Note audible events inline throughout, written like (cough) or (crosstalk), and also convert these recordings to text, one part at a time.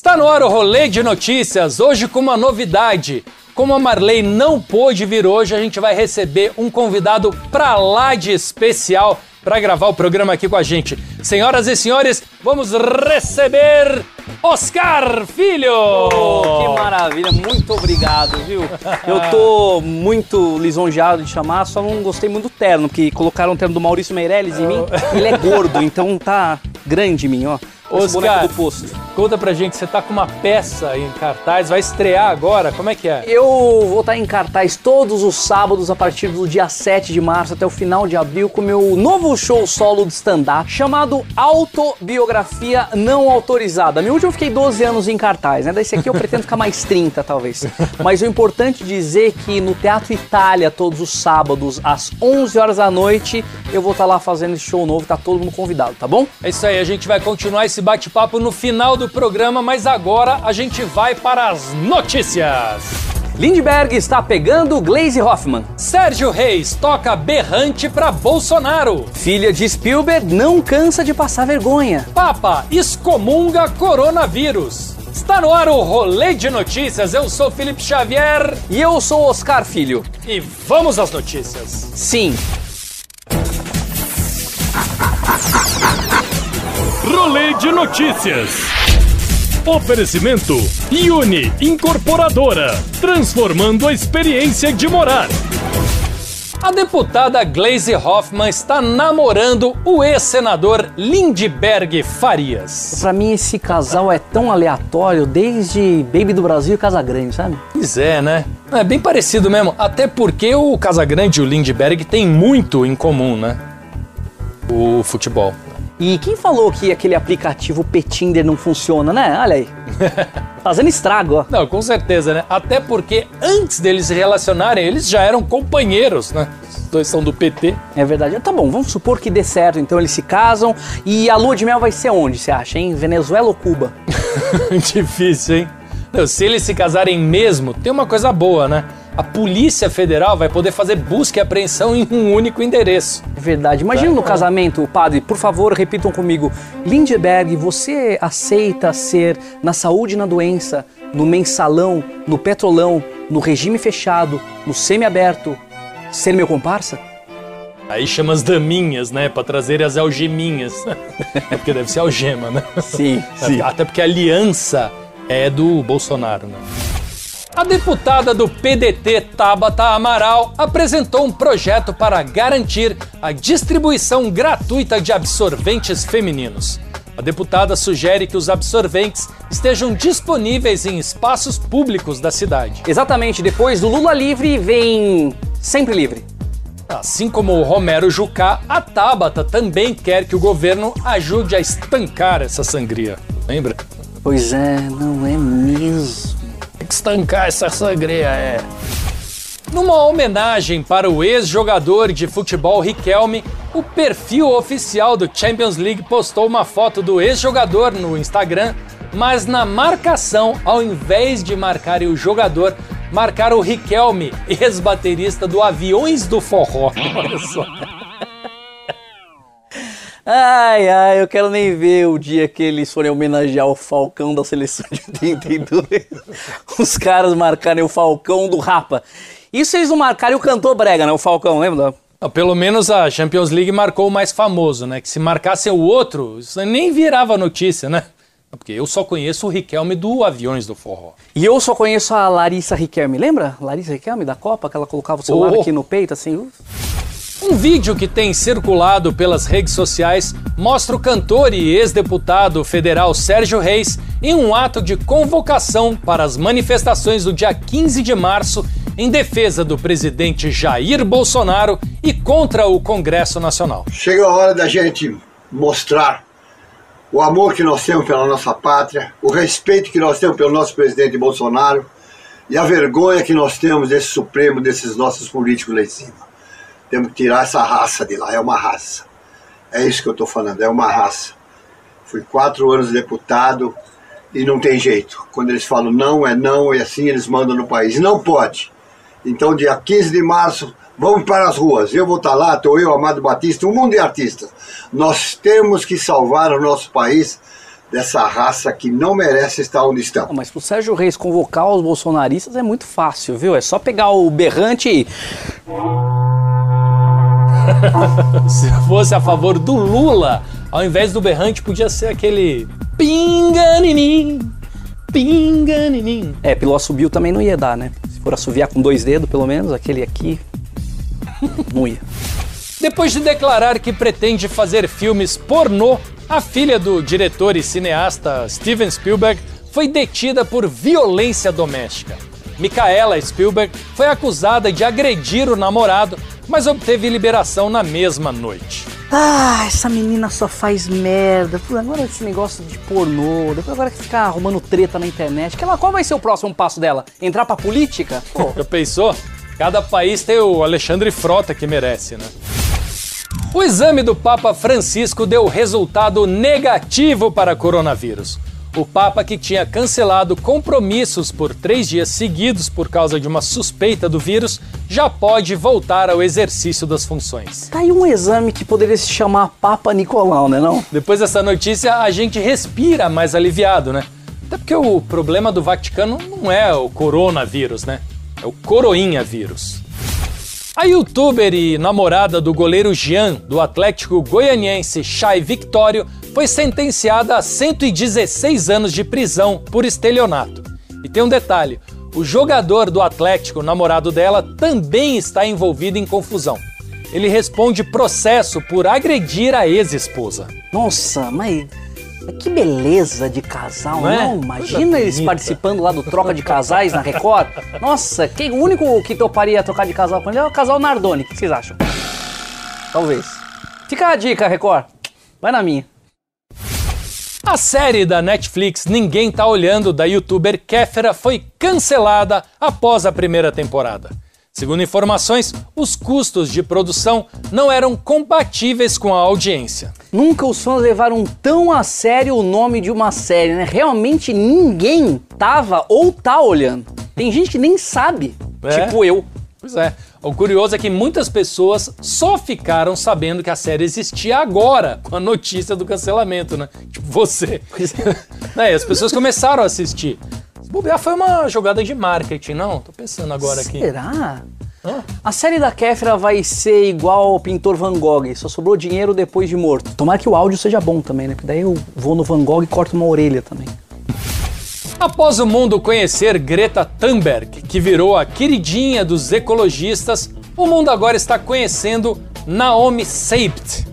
Está no ar o rolê de notícias, hoje com uma novidade. Como a Marley não pôde vir hoje, a gente vai receber um convidado pra lá de especial para gravar o programa aqui com a gente. Senhoras e senhores, vamos receber Oscar Filho! Oh, que maravilha, muito obrigado, viu? Eu tô muito lisonjeado de chamar, só não gostei muito do terno, porque colocaram o terno do Maurício Meirelles em mim. Ele é gordo, então tá grande em mim, ó. Oscar, do posto. Conta pra gente, você tá com uma peça em cartaz, vai estrear agora, como é que é? Eu vou estar em cartaz todos os sábados a partir do dia 7 de março até o final de abril com meu novo show solo de stand-up chamado Autobiografia Não Autorizada. Meu último eu fiquei 12 anos em cartaz, né? Desse aqui eu pretendo ficar mais 30 talvez. Mas o importante dizer que no Teatro Itália todos os sábados às 11 horas da noite eu vou estar lá fazendo esse show novo, tá todo mundo convidado, tá bom? É isso aí, a gente vai continuar esse bate-papo no final do programa, mas agora a gente vai para as notícias. Lindbergh está pegando Glaze Hoffman. Sérgio Reis toca berrante pra Bolsonaro. Filha de Spielberg não cansa de passar vergonha. Papa excomunga coronavírus. Está no ar o Rolê de Notícias. Eu sou Felipe Xavier E eu sou Oscar Filho. e vamos às notícias. Sim, Rolê de notícias. Oferecimento Uni Incorporadora, transformando a experiência de morar. A deputada Glaze Hoffman está namorando o ex-senador Lindbergh Farias. pra mim esse casal é tão aleatório desde Baby do Brasil e Casa Grande, sabe? Pois é, né? É bem parecido mesmo, até porque o Casagrande e o Lindbergh têm muito em comum, né? O futebol. E quem falou que aquele aplicativo Petinder não funciona, né? Olha aí. (laughs) Fazendo estrago, ó. Não, com certeza, né? Até porque antes deles se relacionarem, eles já eram companheiros, né? Os dois são do PT. É verdade. Tá bom, vamos supor que dê certo. Então eles se casam. E a lua de mel vai ser onde, você acha, hein? Venezuela ou Cuba? (laughs) Difícil, hein? Não, se eles se casarem mesmo, tem uma coisa boa, né? A Polícia Federal vai poder fazer busca e apreensão em um único endereço. É verdade. Imagina no casamento, padre, por favor, repitam comigo. Lindbergh, você aceita ser na saúde e na doença, no mensalão, no petrolão, no regime fechado, no semiaberto, ser meu comparsa? Aí chama as daminhas, né? Pra trazer as algeminhas. (laughs) é porque deve ser algema, né? Sim, (laughs) Até porque a aliança é do Bolsonaro, né? A deputada do PDT, Tabata Amaral, apresentou um projeto para garantir a distribuição gratuita de absorventes femininos. A deputada sugere que os absorventes estejam disponíveis em espaços públicos da cidade. Exatamente, depois do Lula livre vem sempre livre. Assim como o Romero Jucá, a Tabata também quer que o governo ajude a estancar essa sangria. Lembra? Pois é, não é mesmo. Que estancar essa sangria, é. Numa homenagem para o ex-jogador de futebol Riquelme, o perfil oficial do Champions League postou uma foto do ex-jogador no Instagram, mas na marcação, ao invés de marcar o jogador, marcaram o Riquelme, ex-baterista do Aviões do Forró. (laughs) Olha só. Ai, ai, eu quero nem ver o dia que eles forem homenagear o Falcão da seleção de 82. (laughs) Os caras marcarem o Falcão do Rapa. Isso eles não marcarem o cantor brega, né? O Falcão, lembra? Ah, Pelo menos a Champions League marcou o mais famoso, né? Que se marcasse o outro, isso nem virava notícia, né? Porque eu só conheço o Riquelme do Aviões do Forró. E eu só conheço a Larissa Riquelme, lembra? Larissa Riquelme da Copa, que ela colocava o celular Oh. aqui no peito, assim. Um vídeo que tem circulado pelas redes sociais mostra o cantor e ex-deputado federal Sérgio Reis em um ato de convocação para as manifestações do dia 15 de março em defesa do presidente Jair Bolsonaro e, contra o Congresso Nacional. Chega a hora da gente mostrar o amor que nós temos pela nossa pátria, o respeito que nós temos pelo nosso presidente Bolsonaro e a vergonha que nós temos desse Supremo, desses nossos políticos lá em cima. Temos que tirar essa raça de lá, é uma raça. É isso que eu estou falando, é uma raça. Fui quatro anos deputado e não tem jeito. Quando eles falam não, é não, é assim, eles mandam no país. Não pode. Então, dia 15 de março, vamos para as ruas. Eu vou estar lá, estou eu, Amado Batista, um mundo de artistas. Nós temos que salvar o nosso país dessa raça que não merece estar onde estão. Mas pro Sérgio Reis convocar os bolsonaristas é muito fácil, viu? É só pegar o berrante e. (laughs) Se fosse a favor do Lula, ao invés do berrante, podia ser aquele pinganinim, pinganinim. É, pelo assobio também não ia dar, né? Se for assoviar com dois dedos, pelo menos, aquele aqui, não ia. Depois de declarar que pretende fazer filmes pornô, a filha do diretor e cineasta Steven Spielberg foi detida por violência doméstica. Micaela Spielberg foi acusada de agredir o namorado, mas obteve liberação na mesma noite. Ah, essa menina só faz merda. Agora esse negócio de pornô, depois agora que ficar arrumando treta na internet. Que ela, qual vai ser o próximo passo dela? Entrar pra política? Pô. (laughs) Já pensou? Cada país tem o Alexandre Frota que merece, né? O exame do Papa Francisco deu resultado negativo para coronavírus. O Papa, que tinha cancelado compromissos por três dias seguidos por causa de uma suspeita do vírus, já pode voltar ao exercício das funções. Tá aí um exame que poderia se chamar Papa Nicolau, né não? Depois dessa notícia, a gente respira mais aliviado, né? Até porque o problema do Vaticano não é o coronavírus, né? É o coroinha vírus. A youtuber e namorada do goleiro Jean, do Atlético Goianiense Chay Victório, foi sentenciada a 116 anos de prisão por estelionato. E tem um detalhe: o jogador do Atlético, namorado dela, também está envolvido em confusão. Ele responde processo por agredir a ex-esposa. Nossa, mas que beleza de casal, Não é? não? Imagina eles bonita. participando lá do Troca de Casais na Record. Nossa, quem, o único que toparia trocar de casal com ele é o casal Nardoni. O que vocês acham? Talvez. Fica a dica, Record. Vai na minha. A série da Netflix Ninguém Tá Olhando da youtuber Kéfera foi cancelada após a primeira temporada. Segundo informações, os custos de produção não eram compatíveis com a audiência. Nunca os fãs levaram tão a sério o nome de uma série, né? Realmente ninguém tava ou tá olhando. Tem gente que nem sabe, É? tipo eu. Pois é. O curioso é que muitas pessoas só ficaram sabendo que a série existia agora, com a notícia do cancelamento, né? Tipo você. É, (laughs) e as pessoas começaram a assistir. Bobear foi uma jogada de marketing, não? Tô pensando agora aqui. Será? Hã? A série da Kéfera vai ser igual ao pintor Van Gogh, só sobrou dinheiro depois de morto. Tomara que o áudio seja bom também, né? Porque daí eu vou no Van Gogh e corto uma orelha também. Após o mundo conhecer Greta Thunberg, que virou a queridinha dos ecologistas, o mundo agora está conhecendo Naomi Seibt,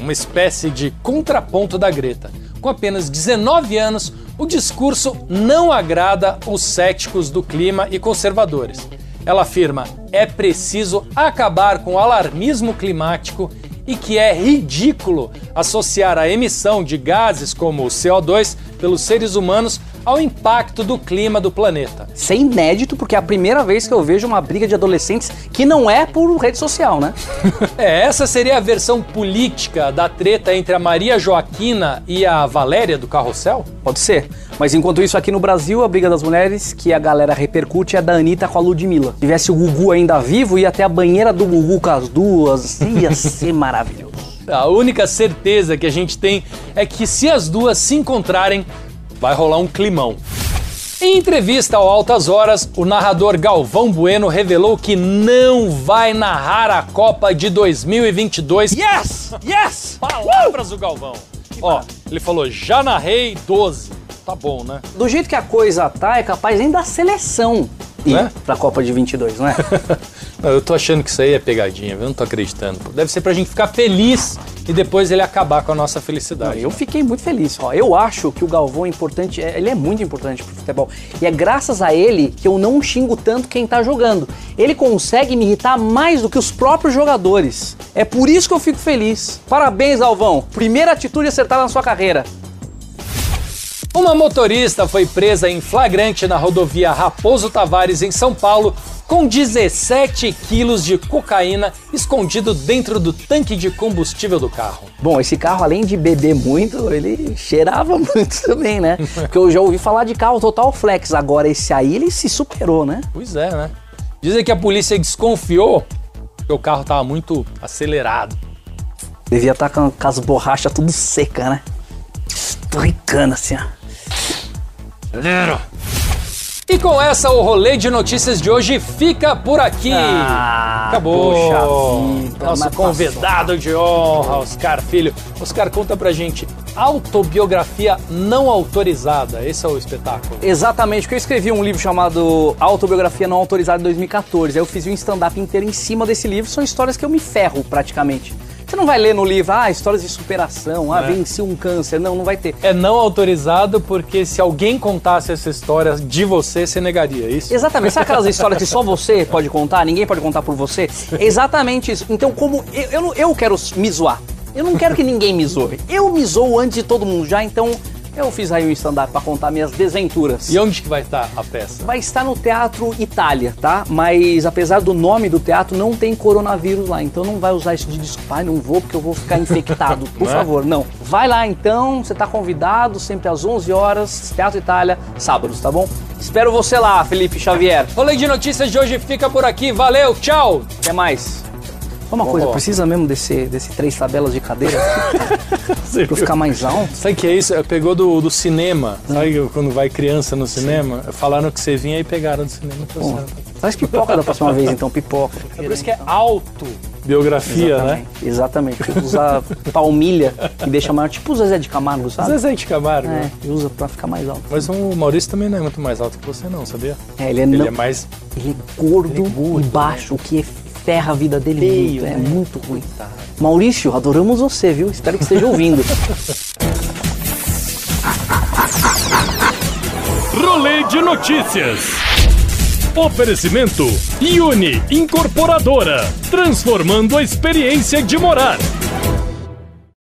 uma espécie de contraponto da Greta. Com apenas 19 anos, o discurso não agrada os céticos do clima e conservadores. Ela afirma: é preciso acabar com o alarmismo climático e que é ridículo associar a emissão de gases como o CO2 pelos seres humanos ao impacto do clima do planeta. Isso é inédito porque é a primeira vez que eu vejo uma briga de adolescentes que não é por rede social, né? (laughs) É, essa seria a versão política da treta entre a Maria Joaquina e a Valéria do Carrossel? Pode ser. Mas enquanto isso, aqui no Brasil, a briga das mulheres que a galera repercute é a da Anitta com a Ludmilla. Se tivesse o Gugu ainda vivo, ia até a banheira do Gugu com as duas. Ia ser (laughs) maravilhoso. A única certeza que a gente tem é que se as duas se encontrarem, vai rolar um climão. Em entrevista ao Altas Horas, o narrador Galvão Bueno revelou que não vai narrar a Copa de 2022. Yes! Yes! Palavras do Galvão. Ó, ele falou: já narrei 12. Tá bom, né? Do jeito que a coisa tá, é capaz nem da seleção ir Né? pra Copa de 22, não é? (laughs) Não, eu tô achando que isso aí é pegadinha? Eu não tô acreditando. Deve ser pra gente ficar feliz e depois ele acabar com a nossa felicidade. Eu fiquei muito feliz. Ó, eu acho que o Galvão é importante, é- ele é muito importante pro futebol. E é graças a ele que eu não xingo tanto quem tá jogando. Ele consegue me irritar mais do que os próprios jogadores. É por isso que eu fico feliz. Parabéns, Galvão. Primeira atitude acertada na sua carreira. Uma motorista foi presa em flagrante na rodovia Raposo Tavares, em São Paulo, com 17 quilos de cocaína escondido dentro do tanque de combustível do carro. Bom, esse carro, além de beber muito, ele cheirava (laughs) muito também, né? Porque eu já ouvi falar de carro total flex. Agora, esse aí, ele se superou, né? Pois é, né? Dizem que a polícia desconfiou que o carro estava muito acelerado. Devia estar com, com as borrachas tudo seca, né? Estorricando assim, ó. Galera! E com essa, o rolê de notícias de hoje fica por aqui. Ah, Acabou. poxa vida, Nosso mas convidado de honra, Oscar Filho. Oscar, conta pra gente. Autobiografia não autorizada. Esse é o espetáculo. Exatamente, porque eu escrevi um livro chamado Autobiografia Não Autorizada em 2014. Aí eu fiz um stand-up inteiro em cima desse livro. São histórias que eu me ferro praticamente. Você não vai ler no livro, ah, histórias de superação, ah, É. venci um câncer. Não, não vai ter. É não autorizado porque se alguém contasse essa história de você, você negaria é isso? Exatamente. Sabe aquelas histórias que só você (laughs) pode contar, ninguém pode contar por você? Exatamente isso. Então, como eu, eu, eu quero me zoar, eu não quero que ninguém me zoe. Eu me zoo antes de todo mundo já, então eu fiz aí um stand-up pra contar minhas desventuras. E onde que vai estar a peça? Vai estar no Teatro Itália, tá? Mas apesar do nome do teatro, não tem coronavírus lá. Então não vai usar isso de desculpa. Ai, não vou porque eu vou ficar infectado. (laughs) Por Não é? favor, não. Vai lá então, você tá convidado, sempre às 11 horas, Teatro Itália, sábados, tá bom? Espero você lá, Felipe Xavier. Rolê de notícias de hoje fica por aqui. Valeu, tchau! Até mais. Uma coisa, Ó. precisa mesmo desse, desse três tabelas de cadeira (laughs) pra ficar mais alto? Sabe o que é isso? É, Pegou do, do cinema. Sabe quando vai criança no cinema? Falaram que você vinha e pegaram do cinema. Tá Bom. Faz pipoca da próxima vez então, pipoca. É por isso que é autobiografia, né? Exatamente. Exatamente. Usa palmilha que deixa maior, tipo o Zezé de Camargo, sabe? Zezé de Camargo. É, e usa pra ficar mais alto. Mas o Maurício também não é muito mais alto que você, não, sabia? É, ele é, Ele não- é mais. ele é gordo, ele é gordo, e baixo, o que ferra a vida dele Feio, muito. É né? muito ruim. Maurício, adoramos você, viu? Espero que esteja ouvindo. (laughs) Rolê de notícias. Oferecimento Uni Incorporadora, transformando a experiência de morar.